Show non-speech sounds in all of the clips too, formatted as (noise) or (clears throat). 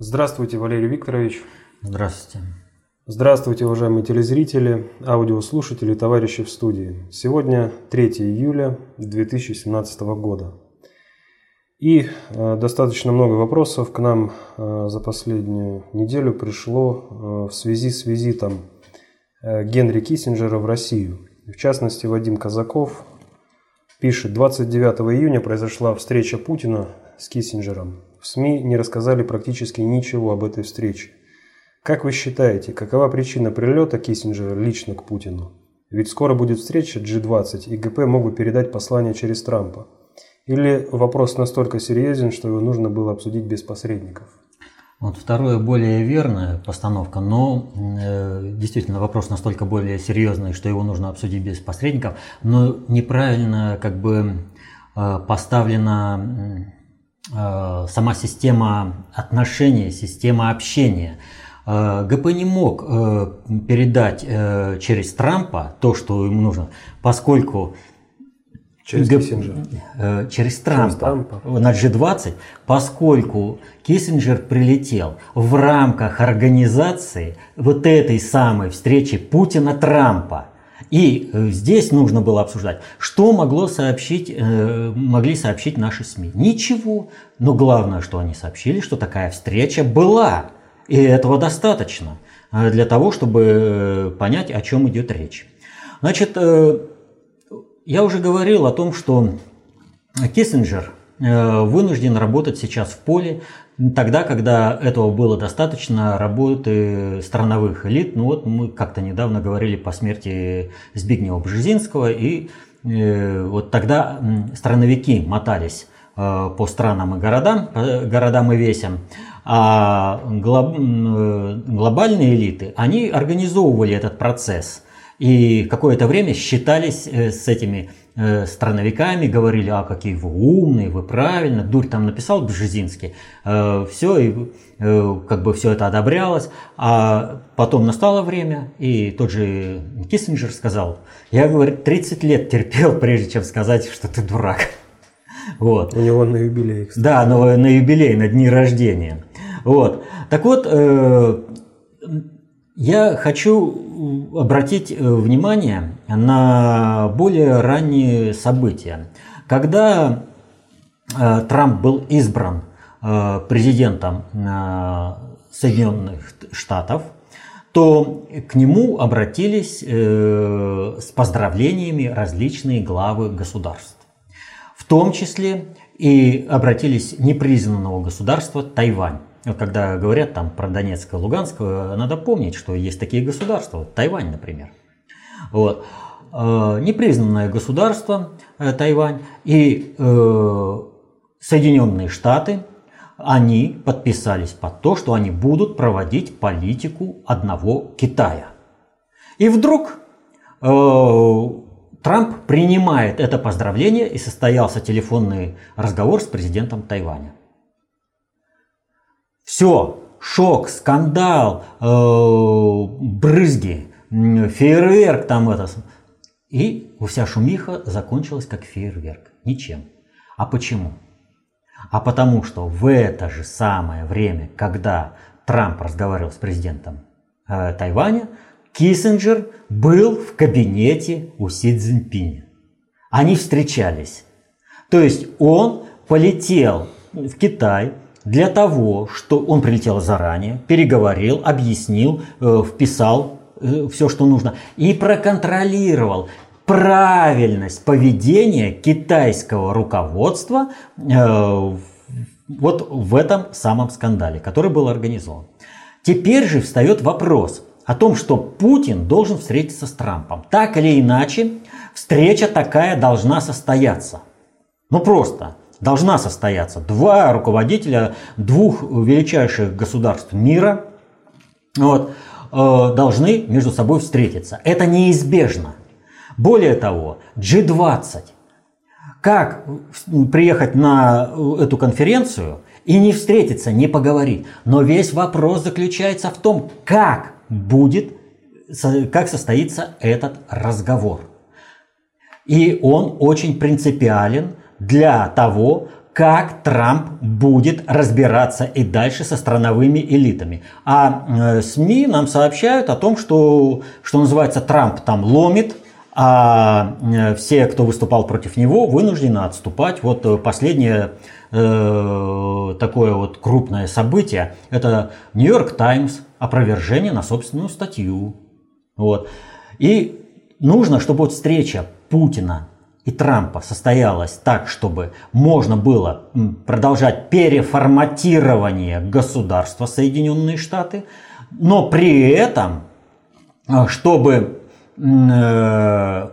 Здравствуйте, Валерий Викторович. Здравствуйте. Здравствуйте, уважаемые телезрители, аудиослушатели, товарищи в студии. Сегодня 3 июля 2017 года. И э, достаточно много вопросов к нам э, за последнюю неделю пришло э, в связи с визитом Генри Киссинджера в Россию. В частности, Вадим Казаков пишет, 29 июня произошла встреча Путина с Киссинджером. В СМИ не рассказали практически ничего об этой встрече. Как вы считаете, какова причина прилета Киссинджера лично к Путину? Ведь скоро будет встреча G20, и ГП могут передать послание через Трампа. Или вопрос настолько серьезен, что его нужно было обсудить без посредников? Вот второе более верная постановка, но э, действительно вопрос настолько более серьезный, что его нужно обсудить без посредников, но неправильно как бы э, поставлена сама система отношений, система общения. Э, ГП не мог э, передать э, через Трампа то, что ему нужно, поскольку Через Г... Э, через Трампа, Через Трампа. на G20, поскольку Киссинджер прилетел в рамках организации вот этой самой встречи Путина-Трампа. И э, здесь нужно было обсуждать, что могло сообщить, э, могли сообщить наши СМИ. Ничего. Но главное, что они сообщили, что такая встреча была. И этого достаточно э, для того, чтобы понять, о чем идет речь. Значит, я уже говорил о том, что Киссинджер вынужден работать сейчас в поле, тогда, когда этого было достаточно работы страновых элит. Ну вот мы как-то недавно говорили по смерти Збигнева Бжезинского, и э, вот тогда страновики мотались э, по странам и городам, по городам и весям, а глоб- э, глобальные элиты, они организовывали этот процесс – и какое-то время считались э, с этими э, страновиками, говорили, а какие вы умные, вы правильно, дурь там написал Бжезинский, все, и э, как бы все это одобрялось, а потом настало время, и тот же Киссинджер сказал, я, говорит, 30 лет терпел, прежде чем сказать, что ты дурак. (laughs) Вот. У него на юбилей, кстати. Да, на, на юбилей, на дни рождения. Вот. Так вот, э, я хочу обратить э, внимание на более ранние события. Когда э, Трамп был избран э, президентом э, Соединенных Штатов, то к нему обратились э, с поздравлениями различные главы государств. В том числе и обратились непризнанного государства Тайвань. Когда говорят там про Донецк и Луганск, надо помнить, что есть такие государства, Тайвань, например. Вот. Э, Непризнанное государство э, Тайвань и э, Соединенные Штаты, они подписались под то, что они будут проводить политику одного Китая. И вдруг Трамп принимает это поздравление и состоялся телефонный разговор с президентом Тайваня. Все, шок, скандал, э, брызги, фейерверк там это. И вся шумиха закончилась как фейерверк. Ничем. А почему? А потому что в это же самое время, когда Трамп разговаривал с президентом э, Тайваня, Киссинджер был в кабинете у Си Цзиньпиня. Они встречались. То есть он полетел в Китай для того, что он прилетел заранее, переговорил, объяснил, э, вписал все, что нужно, и проконтролировал правильность поведения китайского руководства э, вот в этом самом скандале, который был организован. Теперь же встает вопрос о том, что Путин должен встретиться с Трампом. Так или иначе, встреча такая должна состояться. Ну просто должна состояться. Два руководителя двух величайших государств мира вот, э, должны между собой встретиться. Это неизбежно. Более того, G20. Как приехать на эту конференцию и не встретиться, не поговорить? Но весь вопрос заключается в том, как будет, как состоится этот разговор. И он очень принципиален для того, как Трамп будет разбираться и дальше со страновыми элитами. А э, СМИ нам сообщают о том, что, что называется, Трамп там ломит, а э, все, кто выступал против него, вынуждены отступать. Вот э, последнее э, такое вот крупное событие – это Нью-Йорк Таймс, опровержение на собственную статью. Вот. И нужно, чтобы вот встреча Путина и Трампа состоялась так, чтобы можно было продолжать переформатирование государства Соединенные Штаты, но при этом, чтобы Э,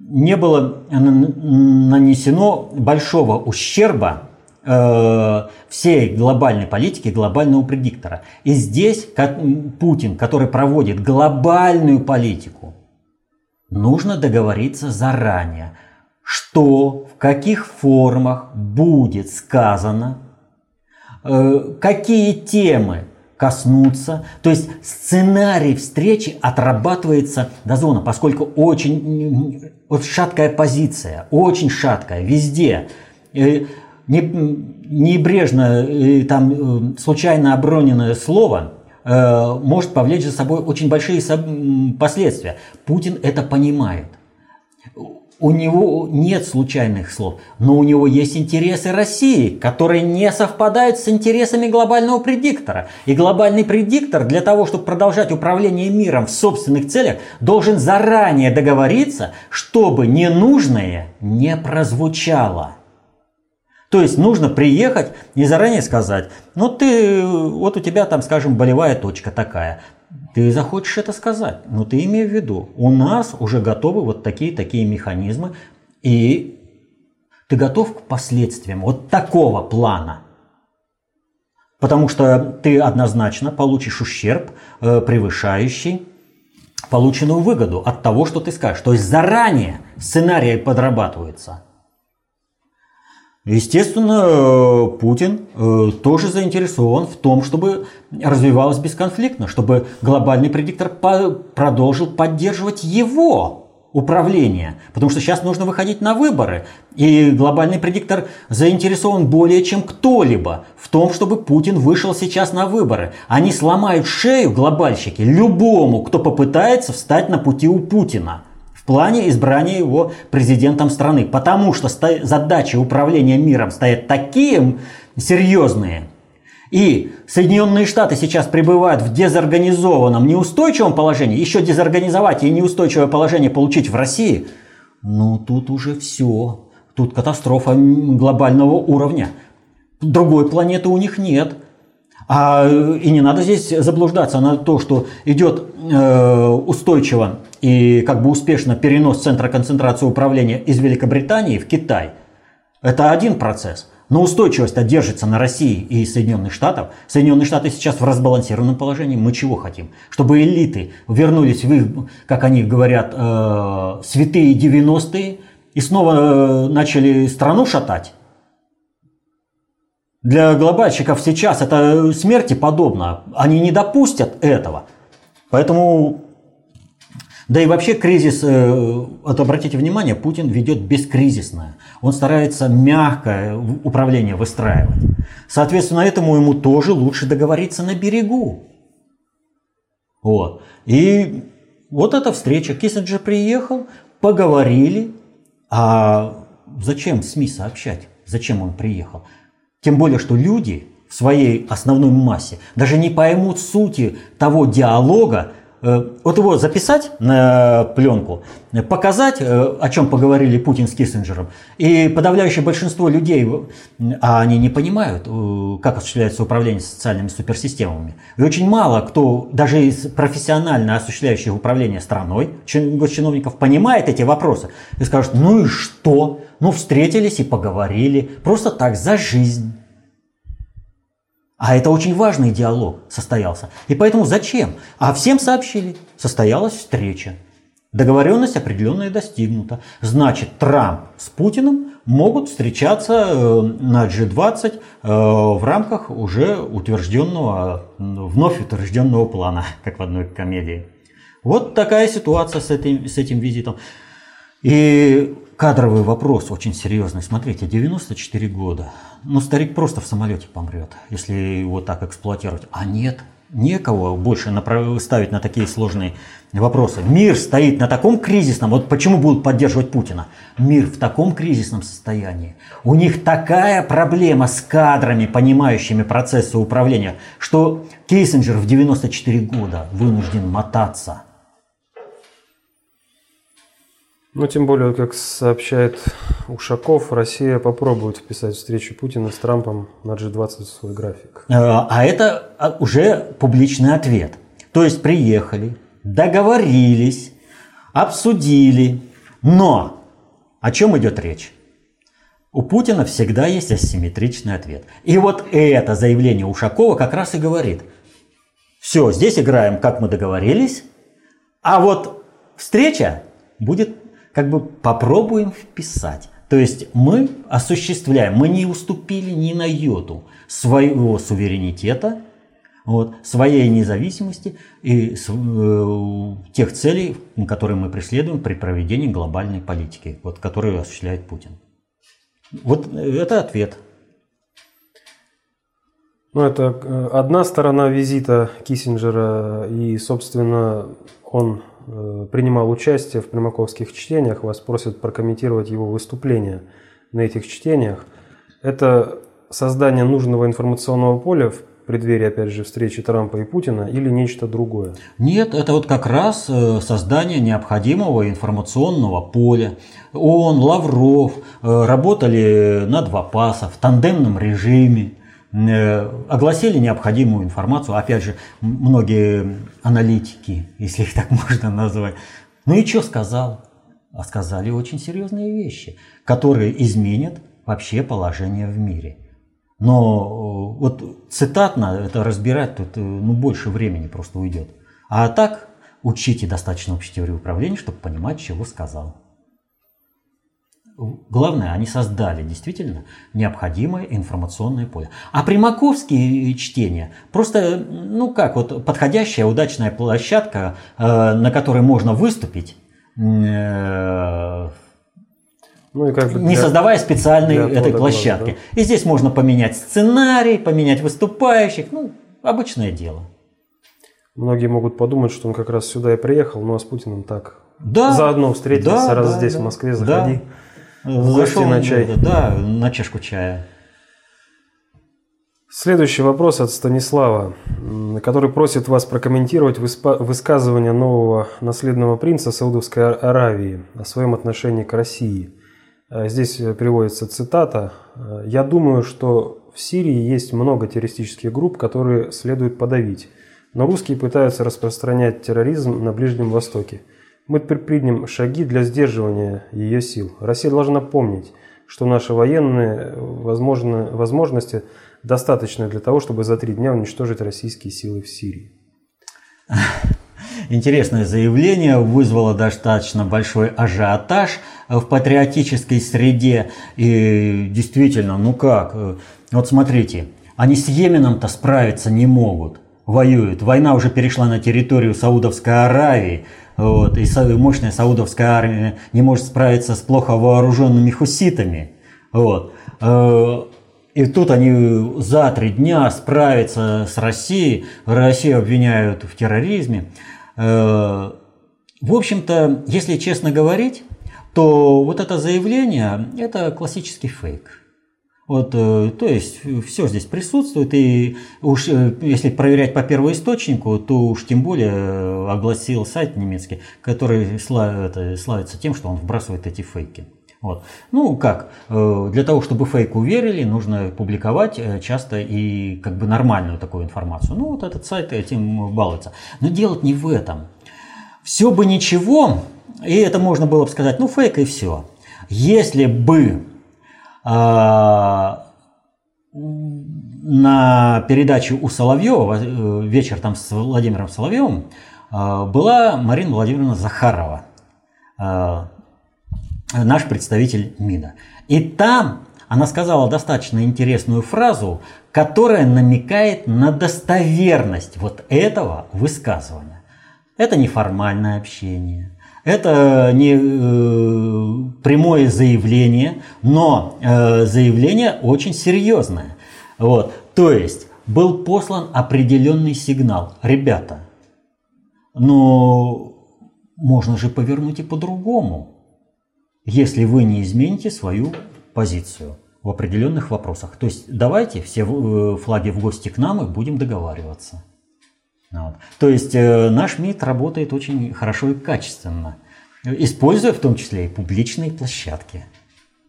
не было нанесено большого ущерба э, всей глобальной политики, глобального предиктора. И здесь Путин, который проводит глобальную политику, нужно договориться заранее, что в каких формах будет сказано, э, какие темы коснуться. То есть сценарий встречи отрабатывается до зоны, поскольку очень вот шаткая позиция, очень шаткая везде. Э, небрежно э, там э, случайно оброненное слово может повлечь за собой очень большие последствия. Путин это понимает. У него нет случайных слов, но у него есть интересы России, которые не совпадают с интересами глобального предиктора. И глобальный предиктор для того, чтобы продолжать управление миром в собственных целях, должен заранее договориться, чтобы ненужное не прозвучало. То есть нужно приехать и заранее сказать, ну ты, вот у тебя там, скажем, болевая точка такая, ты захочешь это сказать, но ты имей в виду, у нас уже готовы вот такие-такие механизмы, и ты готов к последствиям вот такого плана. Потому что ты однозначно получишь ущерб, э, превышающий полученную выгоду от того, что ты скажешь. То есть заранее сценарий подрабатывается – Естественно, э, Путин э, тоже заинтересован в том, чтобы развивалось бесконфликтно, чтобы глобальный предиктор продолжил поддерживать его управление. Потому что сейчас нужно выходить на выборы. И глобальный предиктор заинтересован более чем кто-либо в том, чтобы Путин вышел сейчас на выборы. Они сломают шею, глобальщики, любому, кто попытается встать на пути у Путина плане избрания его президентом страны. Потому что задачи управления миром стоят такие серьезные. И Соединенные Штаты сейчас пребывают в дезорганизованном, неустойчивом положении. Еще дезорганизовать и неустойчивое положение получить в России. Ну, тут уже все. Тут катастрофа глобального уровня. Другой планеты у них нет. А, и не надо здесь заблуждаться на то, что идет э, устойчиво и как бы успешно перенос центра концентрации управления из Великобритании в Китай. Это один процесс. Но устойчивость держится на России и Соединенных Штатах. Соединенные Штаты сейчас в разбалансированном положении. Мы чего хотим? Чтобы элиты вернулись в их, как они говорят, э, святые 90-е и снова э, начали страну шатать? Для глобальщиков сейчас это смерти подобно. Они не допустят этого. Поэтому, да и вообще кризис, э, вот обратите внимание, Путин ведет бескризисное. Он старается мягкое управление выстраивать. Соответственно, этому ему тоже лучше договориться на берегу. Вот. И вот эта встреча. Киссинджер приехал, поговорили. А зачем СМИ сообщать? Зачем он приехал? Тем более, что люди в своей основной массе даже не поймут сути того диалога, э, вот его записать на пленку, показать, э, о чем поговорили Путин с Киссинджером, и подавляющее большинство людей, а они не понимают, э, как осуществляется управление социальными суперсистемами. И очень мало кто, даже из профессионально осуществляющих управление страной, госчиновников, понимает эти вопросы и скажут, ну и что? Ну встретились и поговорили, просто так, за жизнь. А это очень важный диалог состоялся. И поэтому зачем? А всем сообщили. Состоялась встреча. Договоренность определенная достигнута. Значит, Трамп с Путиным могут встречаться э, на G20 э, в рамках уже утвержденного, вновь утвержденного плана, (laughs) как в одной комедии. Вот такая ситуация с этим, с этим визитом. И кадровый вопрос очень серьезный. Смотрите, 94 года. Ну, старик просто в самолете помрет, если его так эксплуатировать. А нет, некого больше ставить на такие сложные вопросы. Мир стоит на таком кризисном, вот почему будут поддерживать Путина? Мир в таком кризисном состоянии. У них такая проблема с кадрами, понимающими процессы управления, что Кейсинджер в 94 года вынужден мотаться – Ну, тем более, как сообщает Ушаков, Россия попробует вписать встречу Путина с Трампом на G20 в свой график. Э, а это а, уже публичный ответ. То есть приехали, договорились, обсудили, но о чем идет речь? У Путина всегда есть асимметричный ответ. И вот это заявление Ушакова как раз и говорит, все, здесь играем, как мы договорились, а вот встреча будет как бы попробуем вписать. То есть мы осуществляем, мы не уступили ни на йоту своего суверенитета, вот, своей независимости и э, тех целей, которые мы преследуем при проведении глобальной политики, вот, которую осуществляет Путин. Вот это ответ. Ну, это э, одна сторона визита Киссинджера, и, собственно, он Э, принимал участие в примаковских чтениях, вас просят прокомментировать его выступления на этих чтениях. Это создание нужного информационного поля в преддверии, опять же, встречи Трампа и Путина или нечто другое? Нет, это вот как раз э, создание необходимого информационного поля. Он, Лавров э, работали на два паса в тандемном режиме. Э, огласили необходимую информацию, опять же, многие аналитики, (laughs) если их так можно назвать. Ну и что сказал? А сказали очень серьезные вещи, которые изменят вообще положение в мире. Но э, вот цитатно это разбирать тут э, ну, больше времени просто уйдет. А так учите достаточно общей теории управления, чтобы понимать, чего сказал. Главное, они создали действительно необходимое информационное поле. А примаковские чтения просто, ну как, вот подходящая, удачная площадка, э, на которой можно выступить, э, ну, и как бы для, не создавая специальной этой площадки. Да? И здесь можно поменять сценарий, поменять выступающих, ну, обычное дело. Многие могут подумать, что он как раз сюда и приехал, ну а с Путиным так. Да, заодно встретился, да, раз да, здесь да, в Москве, заходи. Да. Зашел на чай. Да, на чашку чая. Следующий вопрос от Станислава, который просит вас прокомментировать высказывание нового наследного принца Саудовской Аравии о своем отношении к России. Э, здесь приводится цитата. «Э, «Я думаю, что в Сирии есть много террористических групп, которые следует подавить, но русские пытаются распространять терроризм на Ближнем Востоке. Мы предпримем шаги для сдерживания ее сил. Россия должна помнить, что наши военные возможно, возможности достаточны для того, чтобы за три дня уничтожить российские силы в Сирии. (laughs) Интересное заявление вызвало достаточно большой ажиотаж в патриотической среде. И действительно, ну как? Вот смотрите, они с Йеменом-то справиться не могут. Воюют. Война уже перешла на территорию Саудовской Аравии. Вот, и мощная саудовская армия не может справиться с плохо вооруженными хуситами. Вот. Э, и тут они за три дня справятся с Россией, Россию обвиняют в терроризме. Э, в общем-то, если честно говорить, то вот это заявление – это классический фейк. Вот, э, то есть все здесь присутствует, и уж э, если проверять по первоисточнику, то уж тем более э, огласил сайт немецкий, который славится тем, что он вбрасывает эти фейки. Вот. Ну как, для того, чтобы фейк уверили, нужно публиковать часто и как бы нормальную такую информацию. Ну вот этот сайт этим балуется. Но делать не в этом. Все бы ничего, и это можно было бы сказать, ну фейк и все. Если бы на передаче у Соловьева, э, вечер там с Владимиром Соловьевым, а, была Марина Владимировна Захарова, а, наш представитель МИДа. И там она сказала достаточно интересную фразу, которая намекает на достоверность вот этого высказывания. Это неформальное общение, это не э, прямое заявление, но э, заявление очень серьезное. Вот. То есть был послан определенный сигнал. Ребята, но можно же повернуть и по-другому, если вы не измените свою позицию в определенных вопросах. То есть давайте все э, флаги в гости к нам и будем договариваться. Вот. То есть э, наш МИД работает очень хорошо и качественно, используя в том числе и публичные площадки.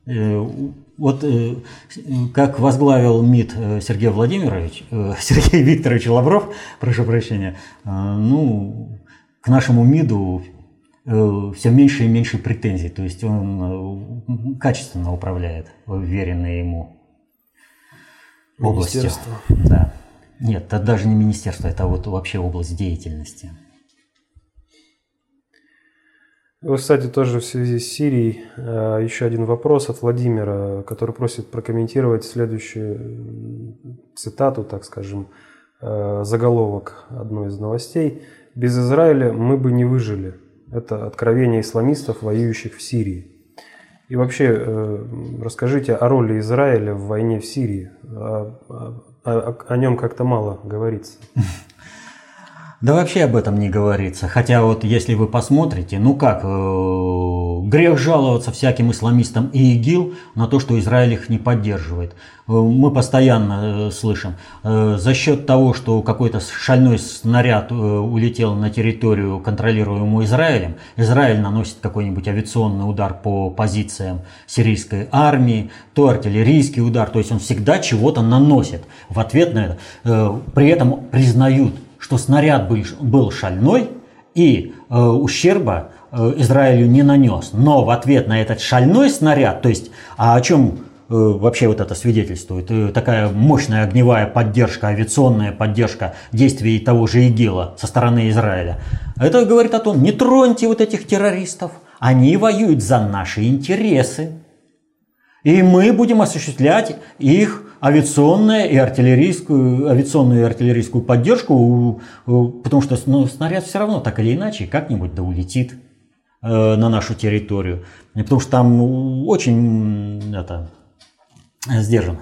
Э, вот э, как возглавил МИД Сергей Владимирович, (laughs) Сергей Викторович Лавров, прошу прощения, ну, к нашему МИДу все меньше и меньше претензий. То есть он качественно управляет веренные ему областью. Да. Нет, это даже не министерство, это вот вообще область деятельности. Вот, кстати, тоже в связи с Сирией э, еще один вопрос от Владимира, который просит прокомментировать следующую цитату, так скажем, э, заголовок одной из новостей. «Без Израиля мы бы не выжили». Это откровение исламистов, воюющих в Сирии. И вообще, э, расскажите о роли Израиля в войне в Сирии. О, о нем как-то мало говорится. Да вообще об этом не говорится. Хотя вот если вы посмотрите, ну как, э, грех жаловаться всяким исламистам и ИГИЛ на то, что Израиль их не поддерживает. Э, мы постоянно э, слышим, за счет того, что какой-то шальной снаряд улетел на территорию, контролируемую Израилем, Израиль наносит какой-нибудь авиационный удар по позициям сирийской армии, то артиллерийский удар, то есть он всегда чего-то наносит в ответ на это. При этом признают что снаряд был, был шальной и э, ущерба э, Израилю не нанес. Но в ответ на этот шальной снаряд, то есть, а о чем э, вообще вот это свидетельствует? Э, такая мощная огневая поддержка, авиационная поддержка действий того же ИГИЛа со стороны Израиля. Это говорит о том, не троньте вот этих террористов, они воюют за наши интересы. И мы будем осуществлять их авиационную и артиллерийскую, авиационную и артиллерийскую поддержку, потому что ну, снаряд все равно так или иначе как-нибудь да улетит э, на нашу территорию. Потому что там очень это, сдержано.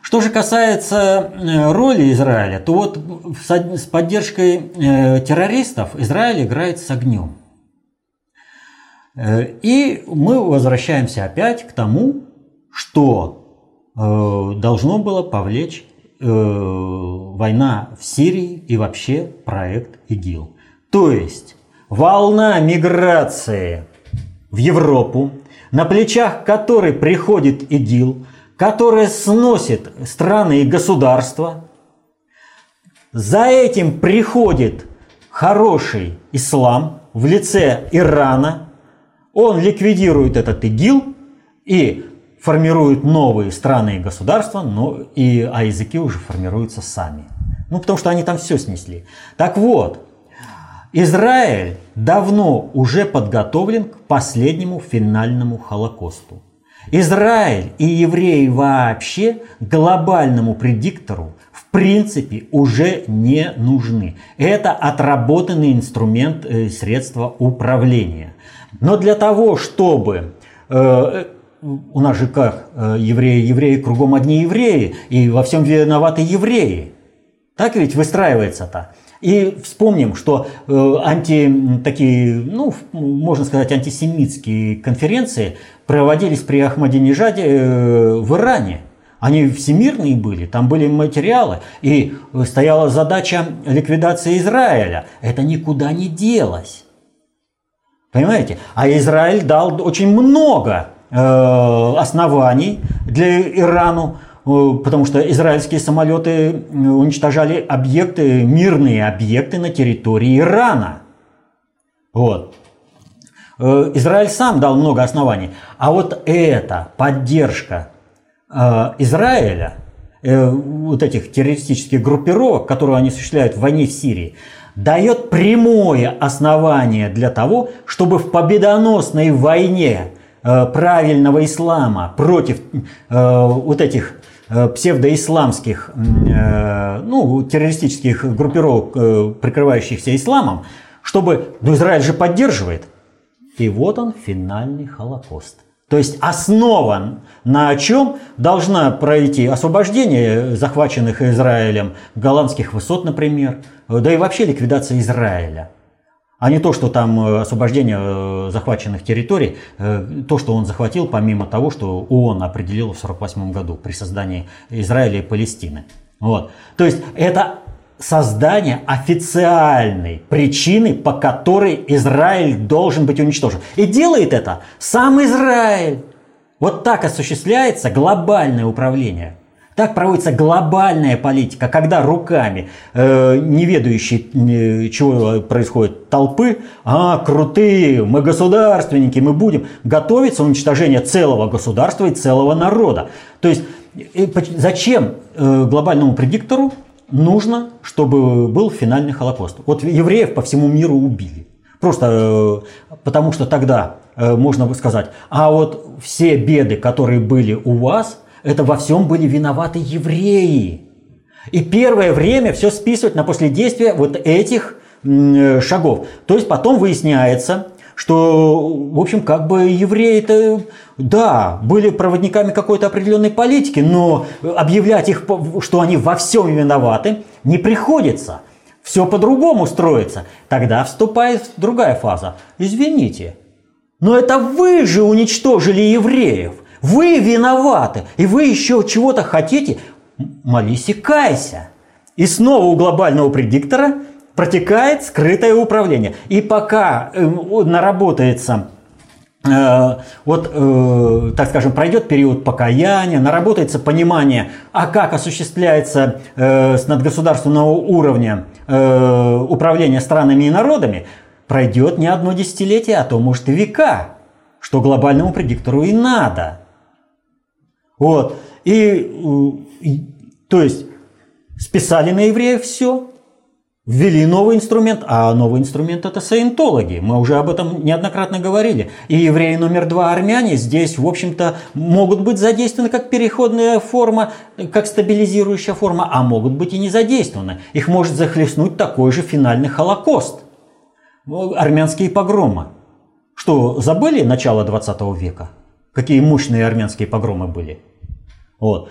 Что же касается э, роли Израиля, то вот с поддержкой э, террористов Израиль играет с огнем. И мы возвращаемся опять к тому, что должно было повлечь э, война в Сирии и вообще проект ИГИЛ. То есть волна миграции в Европу, на плечах которой приходит ИГИЛ, которая сносит страны и государства. За этим приходит хороший ислам в лице Ирана. Он ликвидирует этот ИГИЛ и формируют новые страны и государства, но и, а языки уже формируются сами. Ну, потому что они там все снесли. Так вот, Израиль давно уже подготовлен к последнему финальному Холокосту. Израиль и евреи вообще глобальному предиктору в принципе уже не нужны. Это отработанный инструмент э, средства управления. Но для того, чтобы э, у нас же как, э, евреи, евреи, кругом одни евреи, и во всем виноваты евреи. Так ведь выстраивается-то. И вспомним, что э, анти, такие, ну, можно сказать, антисемитские конференции проводились при Ахмадинежаде э, в Иране. Они всемирные были, там были материалы, и стояла задача ликвидации Израиля. Это никуда не делось. Понимаете? А Израиль дал очень много оснований для Ирану, э, потому что израильские самолеты уничтожали объекты, мирные объекты на территории Ирана. Вот. Э, Израиль сам дал много оснований. А вот эта поддержка Израиля, вот этих террористических группировок, которые они осуществляют в войне в Сирии, дает прямое основание для того, чтобы в победоносной войне Э, правильного ислама против э, вот этих э, псевдоисламских, ну, террористических группировок, прикрывающихся исламом, чтобы, ну, Израиль же поддерживает. И вот он, финальный Холокост. То есть основан на чем должна пройти освобождение захваченных Израилем голландских высот, например, да и вообще ликвидация Израиля. А не то, что там э, освобождение э, захваченных территорий, э, то, что он захватил, помимо того, что ООН определил в 1948 году при создании Израиля и Палестины. Вот. То есть это создание официальной причины, по которой Израиль должен быть уничтожен. И делает это сам Израиль. Вот так осуществляется глобальное управление. Так проводится глобальная политика, когда руками э, неведающей, э, чего происходит, толпы, а, крутые, мы государственники, мы будем готовиться уничтожение целого государства и целого народа. То есть э, зачем э, глобальному предиктору нужно, чтобы был финальный Холокост? Вот евреев по всему миру убили. Просто э, потому что тогда э, можно сказать, а вот все беды, которые были у вас, это во всем были виноваты евреи. И первое время все списывать на последействие вот этих э, шагов. То есть потом выясняется, что, в общем, как бы евреи-то, да, были проводниками какой-то определенной политики, но объявлять их, что они во всем виноваты, не приходится. Все по-другому строится. Тогда вступает другая фаза. Извините, но это вы же уничтожили евреев. Вы виноваты. И вы еще чего-то хотите. Молись и кайся. И снова у глобального предиктора протекает скрытое управление. И пока э, наработается э, вот, э, так скажем, пройдет период покаяния, наработается понимание, а как осуществляется э, с надгосударственного уровня э, управление странами и народами, пройдет не одно десятилетие, а то, может, и века, что глобальному предиктору и надо. Вот. И, и то есть, списали на евреев все, ввели новый инструмент, а новый инструмент это саентологи. Мы уже об этом неоднократно говорили. И евреи номер два армяне здесь, в общем-то, могут быть задействованы как переходная форма, как стабилизирующая форма, а могут быть и не задействованы. Их может захлестнуть такой же финальный Холокост армянские погромы. Что, забыли начало 20 века? Какие мощные армянские погромы были? Вот.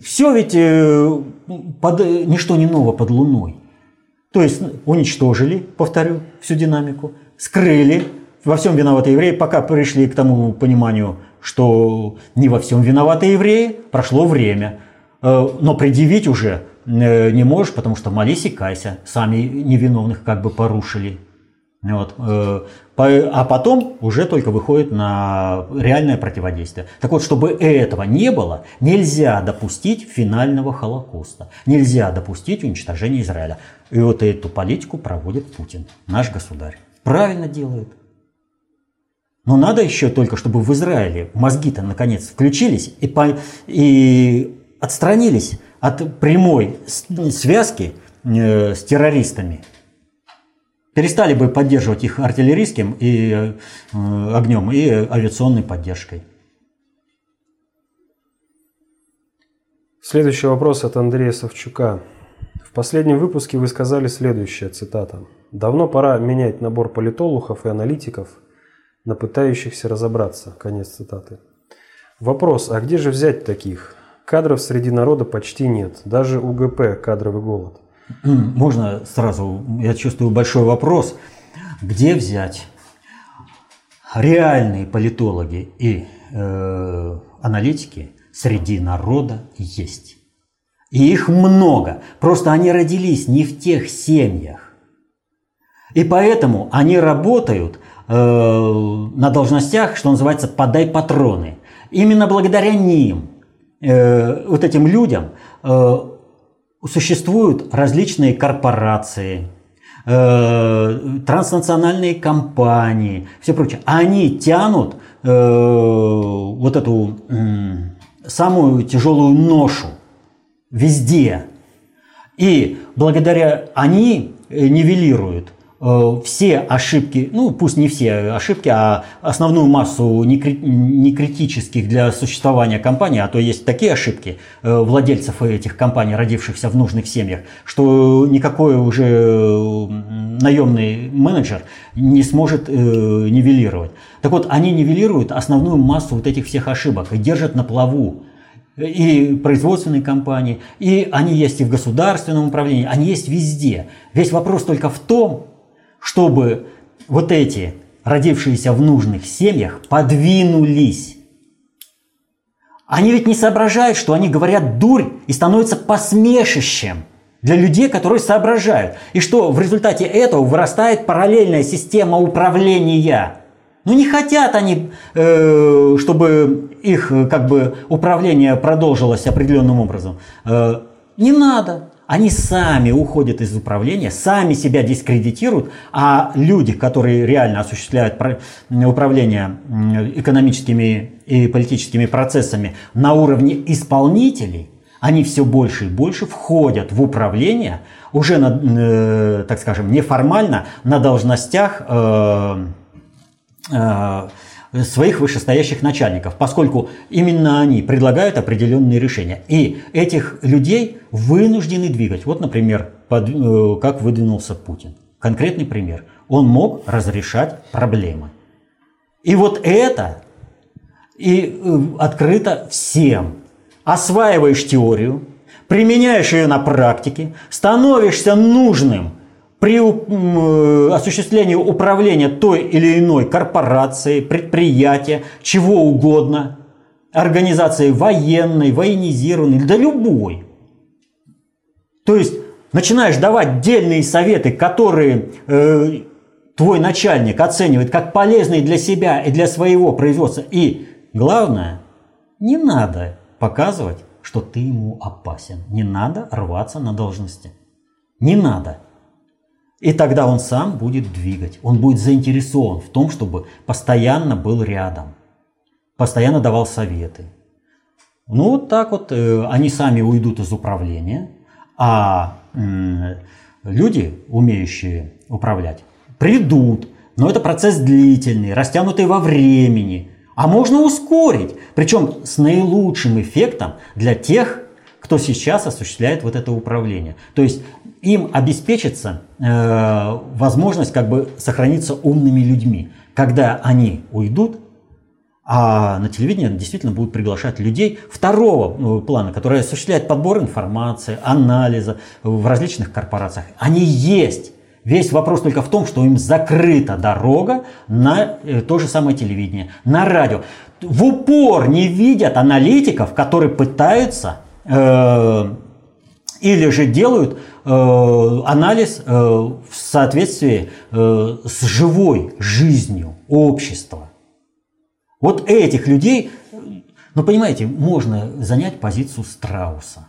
Все ведь э, под, ничто не ново под луной. То есть уничтожили, повторю, всю динамику, скрыли, во всем виноваты евреи, пока пришли к тому пониманию, что не во всем виноваты евреи, прошло время. Э, но предъявить уже Э, не можешь, потому что молись и кайся. Сами невиновных как бы порушили. Вот. Э, а потом уже только выходит на реальное противодействие. Так вот, чтобы этого не было, нельзя допустить финального Холокоста. Нельзя допустить уничтожения Израиля. И вот эту политику проводит Путин, наш государь. Правильно делает. Но надо еще только, чтобы в Израиле мозги-то наконец включились и, по, и отстранились от прямой связки э, с террористами, перестали бы поддерживать их артиллерийским и э, огнем и авиационной поддержкой. Следующий вопрос от Андрея Савчука. В последнем выпуске вы сказали следующее, цитата. «Давно пора менять набор политологов и аналитиков на пытающихся разобраться». Конец цитаты. Вопрос, а где же взять таких? Кадров среди народа почти нет. Даже у ГП кадровый голод. (clears throat) Можно сразу, я чувствую большой вопрос. Где взять реальные политологи и э, аналитики среди народа есть. И их много. Просто они родились не в тех семьях. И поэтому они работают э, на должностях, что называется, подай патроны. Именно благодаря ним Э, вот этим людям э, существуют различные корпорации, э, транснациональные компании, все прочее. Они тянут вот эту самую тяжелую ношу везде. И благодаря они нивелируют Э, все ошибки, ну пусть не все ошибки, а основную массу некритических для существования компаний, а то есть такие ошибки э, владельцев этих компаний, родившихся в нужных семьях, что никакой уже наемный менеджер не сможет э, нивелировать. Так вот, они нивелируют основную массу вот этих всех ошибок и держат на плаву и производственные компании, и они есть и в государственном управлении, они есть везде. Весь вопрос только в том, чтобы вот эти родившиеся в нужных семьях подвинулись. Они ведь не соображают, что они говорят дурь и становятся посмешищем для людей, которые соображают. И что в результате этого вырастает параллельная система управления. Ну не хотят они, э, чтобы их как бы управление продолжилось определенным образом. Э, не надо. Они сами уходят из управления, сами себя дискредитируют, а люди, которые реально осуществляют управление экономическими и политическими процессами на уровне исполнителей, они все больше и больше входят в управление уже, на, э, так скажем, неформально на должностях э, э, своих вышестоящих начальников, поскольку именно они предлагают определенные решения. И этих людей вынуждены двигать. Вот, например, под, э, как выдвинулся Путин. Конкретный пример. Он мог разрешать проблемы. И вот это и э, открыто всем. Осваиваешь теорию, применяешь ее на практике, становишься нужным при э, осуществлении управления той или иной корпорацией, предприятия, чего угодно, организации военной, военизированной, да любой. То есть начинаешь давать дельные советы, которые э, твой начальник оценивает как полезные для себя и для своего производства. И главное, не надо показывать, что ты ему опасен. Не надо рваться на должности. Не надо. И тогда он сам будет двигать, он будет заинтересован в том, чтобы постоянно был рядом, постоянно давал советы. Ну вот так вот э, они сами уйдут из управления, а э, люди, умеющие управлять, придут. Но это процесс длительный, растянутый во времени. А можно ускорить, причем с наилучшим эффектом для тех, кто сейчас осуществляет вот это управление. То есть им обеспечится э, возможность как бы сохраниться умными людьми. Когда они уйдут, а на телевидении действительно будут приглашать людей второго э, плана, которые осуществляют подбор информации, анализа в различных корпорациях. Они есть. Весь вопрос только в том, что им закрыта дорога на э, то же самое телевидение, на радио. В упор не видят аналитиков, которые пытаются э, или же делают анализ э, в соответствии э, с живой жизнью общества. Вот этих людей, ну понимаете, можно занять позицию страуса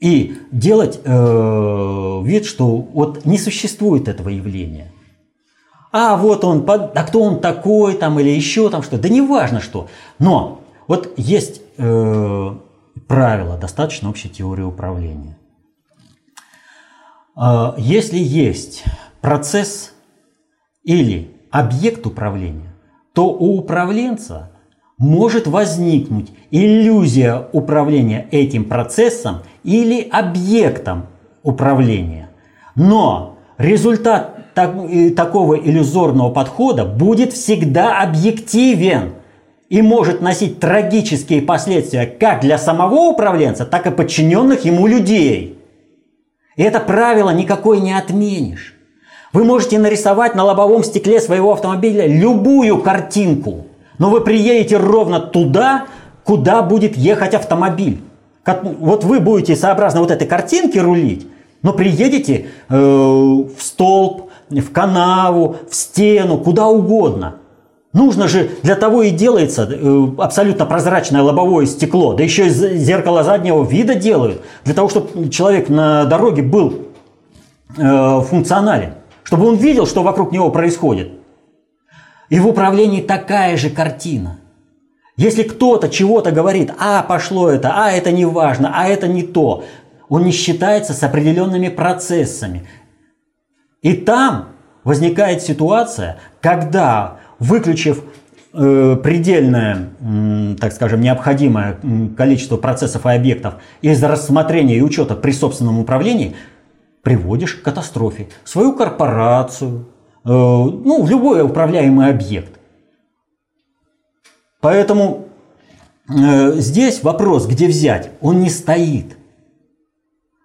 и делать э, вид, что вот не существует этого явления. А вот он, а кто он такой там или еще там что, да не важно что. Но вот есть э, правила, достаточно общей теории управления. А, если есть процесс или объект управления, то у управленца может возникнуть иллюзия управления этим процессом или объектом управления. Но результат такого иллюзорного подхода будет всегда объективен – и может носить трагические последствия как для самого управленца, так и подчиненных ему людей. И это правило никакой не отменишь. Вы можете нарисовать на лобовом стекле своего автомобиля любую картинку, но вы приедете ровно туда, куда будет ехать автомобиль. Вот вы будете сообразно вот этой картинке рулить, но приедете э, в столб, в канаву, в стену, куда угодно – Нужно же, для того и делается э, абсолютно прозрачное лобовое стекло, да еще и зеркало заднего вида делают, для того, чтобы человек на дороге был э, функционален, чтобы он видел, что вокруг него происходит. И в управлении такая же картина. Если кто-то чего-то говорит, а пошло это, а это не важно, а это не то, он не считается с определенными процессами. И там возникает ситуация, когда, выключив э, предельное, так скажем, необходимое количество процессов и объектов из рассмотрения и учета при собственном управлении, приводишь к катастрофе. Свою корпорацию, э, ну, любой управляемый объект. Поэтому э, здесь вопрос, где взять, он не стоит.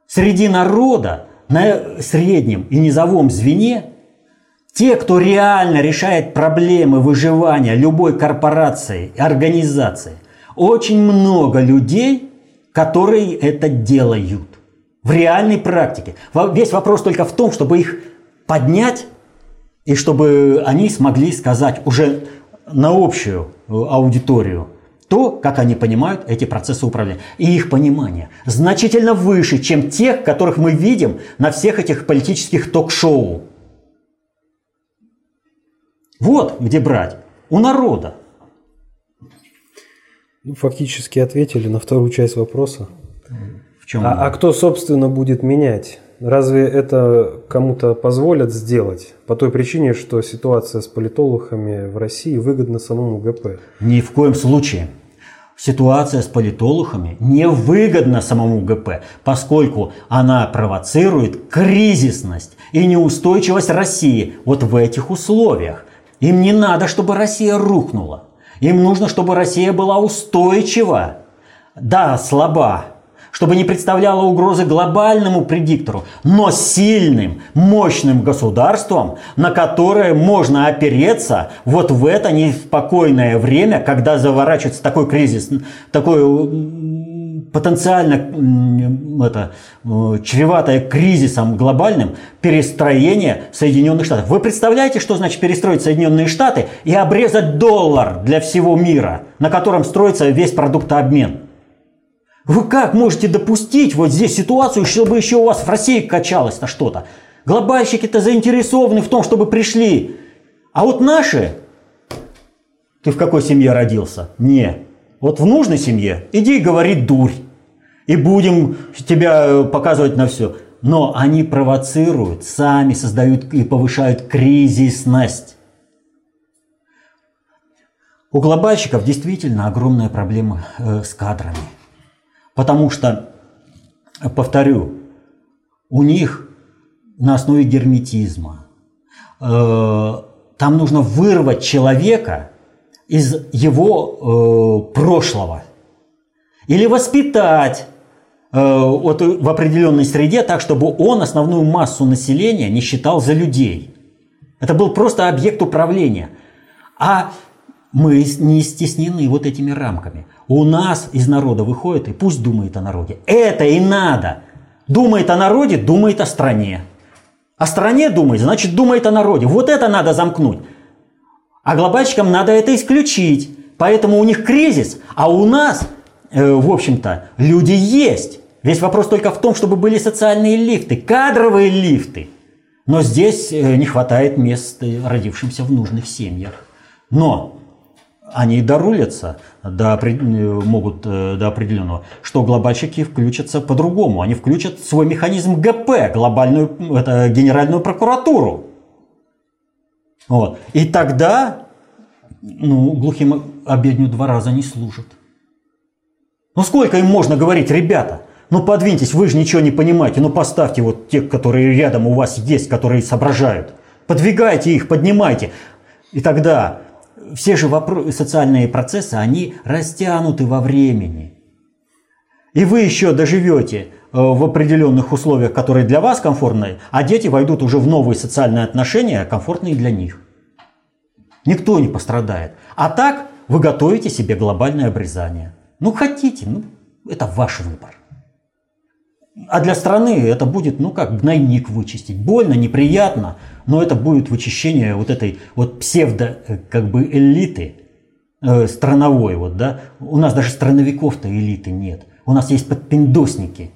Среди народа на среднем и низовом звене те, кто реально решает проблемы выживания любой корпорации организации, очень много людей, которые это делают в реальной практике. Весь вопрос только в том, чтобы их поднять и чтобы они смогли сказать уже на общую э, аудиторию то, как они понимают эти процессы управления. И их понимание значительно выше, чем тех, которых мы видим на всех этих политических ток-шоу. Вот где брать. У народа. Ну, фактически ответили на вторую часть вопроса. В чем? А, а кто, собственно, будет менять? Разве это кому-то позволят сделать? По той причине, что ситуация с политологами в России выгодна самому ГП. Ни в коем случае ситуация с политологами невыгодна самому ГП, поскольку она провоцирует кризисность и неустойчивость России вот в этих условиях. Им не надо, чтобы Россия рухнула. Им нужно, чтобы Россия была устойчива. Да, слаба, чтобы не представляла угрозы глобальному предиктору, но сильным, мощным государством, на которое можно опереться вот в это неспокойное время, когда заворачивается такой кризис, такой потенциально это, чреватое кризисом глобальным перестроение Соединенных Штатов. Вы представляете, что значит перестроить Соединенные Штаты и обрезать доллар для всего мира, на котором строится весь продуктообмен? Вы как можете допустить вот здесь ситуацию, чтобы еще у вас в России качалось на что-то? Глобальщики-то заинтересованы в том, чтобы пришли. А вот наши... Ты в какой семье родился? Не. Вот в нужной семье иди и говори дурь. И будем тебя э, показывать на все. Но они провоцируют, сами создают и повышают кризисность. У глобальщиков действительно огромная проблема э, с кадрами. Потому что, повторю, у них на основе герметизма. Э, там нужно вырвать человека из его прошлого. Или воспитать вот в определенной среде так, чтобы он основную массу населения не считал за людей. Это был просто объект управления. А мы не стеснены вот этими рамками. У нас из народа выходит и пусть думает о народе. Это и надо. Думает о народе, думает о стране. О стране думает, значит думает о народе. Вот это надо замкнуть. А глобальщикам надо это исключить. Поэтому у них кризис, а у нас, э, в общем-то, люди есть. Весь вопрос только в том, чтобы были социальные лифты, кадровые лифты. Но здесь э, не хватает мест родившимся в нужных семьях. Но они дорулятся до, могут э, до определенного, что глобальщики включатся по-другому. Они включат свой механизм ГП, глобальную это, генеральную прокуратуру. Вот. И тогда ну, глухим обедню два раза не служат. Ну сколько им можно говорить, ребята? Ну подвиньтесь, вы же ничего не понимаете. Ну поставьте вот тех, которые рядом у вас есть, которые соображают. Подвигайте их, поднимайте. И тогда все же вопро- социальные процессы, они растянуты во времени. И вы еще доживете э, в определенных условиях, которые для вас комфортны, а дети войдут уже в новые социальные отношения, комфортные для них. Никто не пострадает. А так вы готовите себе глобальное обрезание. Ну хотите, ну это ваш выбор. А для страны это будет, ну как гнойник вычистить. Больно, неприятно, но это будет вычищение вот этой вот псевдо э, как бы элиты э, страновой вот, да. У нас даже страновиков-то элиты нет. У нас есть подпиндосники,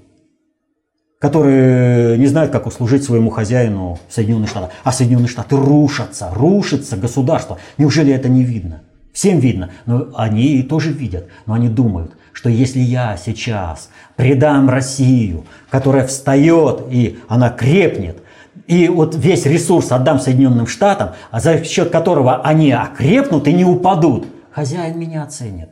которые не знают, как услужить своему хозяину в Соединенных Штатах. А Соединенные Штаты рушатся, рушится государство. Неужели это не видно? Всем видно, но они тоже видят, но они думают, что если я сейчас предам Россию, которая встает и она крепнет, и вот весь ресурс отдам Соединенным Штатам, а за счет которого они окрепнут и не упадут, хозяин меня оценит.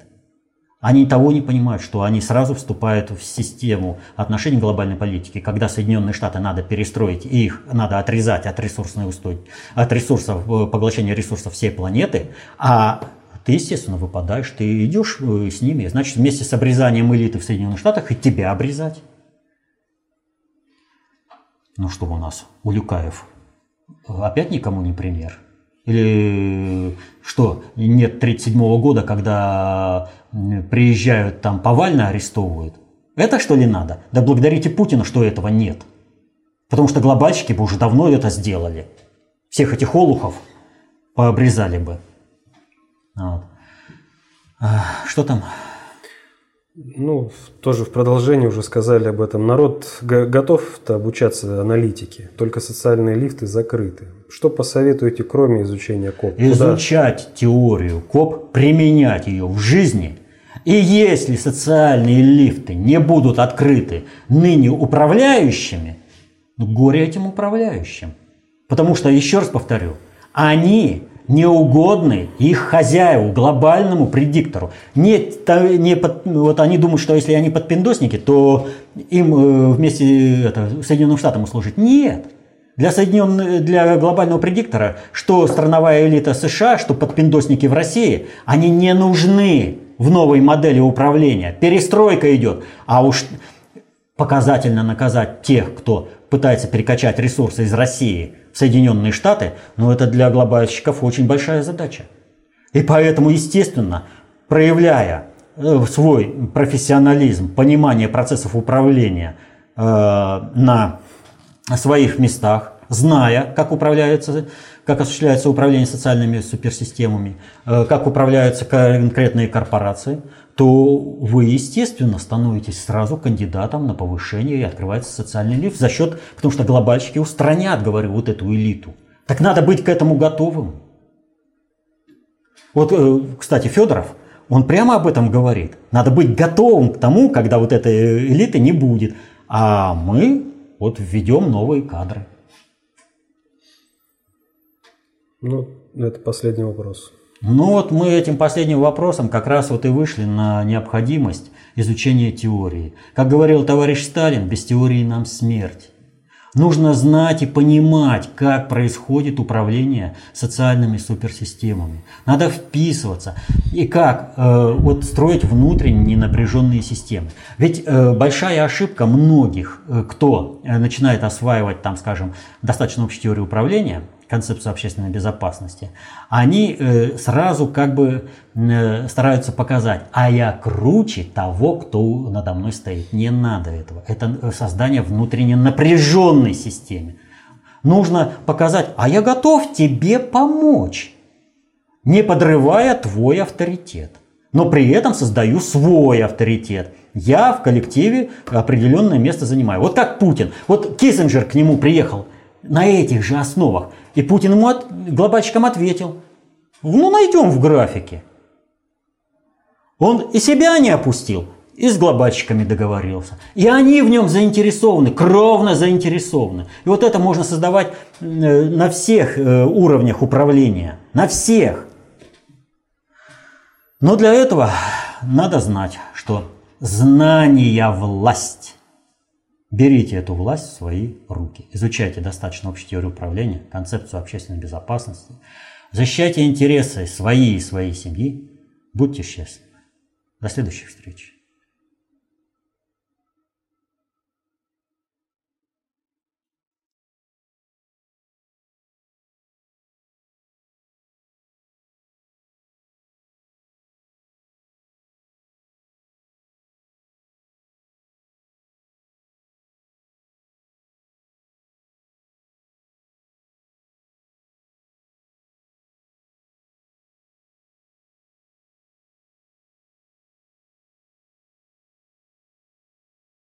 Они того не понимают, что они сразу вступают в систему отношений глобальной политики, когда Соединенные Штаты надо перестроить, и их надо отрезать от ресурсной устой, от ресурсов, э, поглощения ресурсов всей планеты, а ты, естественно, выпадаешь, ты идешь э, с ними, значит, вместе с обрезанием элиты в Соединенных Штатах и тебя обрезать. Ну что у нас, Улюкаев, опять никому не пример? Или что, нет 1937 года, когда приезжают там повально арестовывают? Это что ли надо? Да благодарите Путина, что этого нет. Потому что глобальщики бы уже давно это сделали. Всех этих олухов пообрезали бы. Вот. А, что там? Ну, тоже в продолжении уже сказали об этом. Народ готов обучаться аналитике, только социальные лифты закрыты. Что посоветуете, кроме изучения КОП? Изучать Куда? теорию КОП, применять ее в жизни. И если социальные лифты не будут открыты ныне управляющими, ну, горе этим управляющим. Потому что, еще раз повторю, они неугодны их хозяеву, глобальному предиктору. Нет, не под, вот они думают, что если они подпиндосники, то им э, вместе это, Соединенным Штатам служить. Нет. Для, Соединен... для глобального предиктора, что страновая элита США, что подпиндосники в России, они не нужны в новой модели управления. Перестройка идет. А уж показательно наказать тех, кто пытается перекачать ресурсы из России в Соединенные Штаты, но это для глобальщиков очень большая задача. И поэтому, естественно, проявляя э, свой профессионализм, понимание процессов управления э, на своих местах, зная, как управляется, как осуществляется управление социальными суперсистемами, э, как управляются конкретные корпорации – то вы, естественно, становитесь сразу кандидатом на повышение и открывается социальный лифт за счет, потому что глобальщики устранят, говорю, вот эту элиту. Так надо быть к этому готовым. Вот, э, кстати, Федоров, он прямо об этом говорит. Надо быть готовым к тому, когда вот этой элиты не будет. А мы вот введем новые кадры. Ну, это последний вопрос. Ну вот мы этим последним вопросом как раз вот и вышли на необходимость изучения теории. Как говорил товарищ Сталин, без теории нам смерть. Нужно знать и понимать, как происходит управление социальными суперсистемами. Надо вписываться и как э, вот строить внутренние напряженные системы. Ведь э, большая ошибка многих, э, кто э, начинает осваивать, там, скажем, достаточно общую теорию управления, концепцию общественной безопасности, они э, сразу как бы э, стараются показать, а я круче того, кто надо мной стоит. Не надо этого. Это создание внутренне напряженной системы. Нужно показать, а я готов тебе помочь, не подрывая твой авторитет. Но при этом создаю свой авторитет. Я в коллективе определенное место занимаю. Вот как Путин. Вот Киссинджер к нему приехал на этих же основах. И Путин ему от, глобальщикам ответил, ну найдем в графике. Он и себя не опустил, и с глобальщиками договорился. И они в нем заинтересованы, кровно заинтересованы. И вот это можно создавать э, на всех э, уровнях управления, на всех. Но для этого надо знать, что знание – власть. Берите эту власть в свои руки. Изучайте достаточно общую теорию управления, концепцию общественной безопасности. Защищайте интересы свои и своей семьи. Будьте счастливы. До следующих встреч.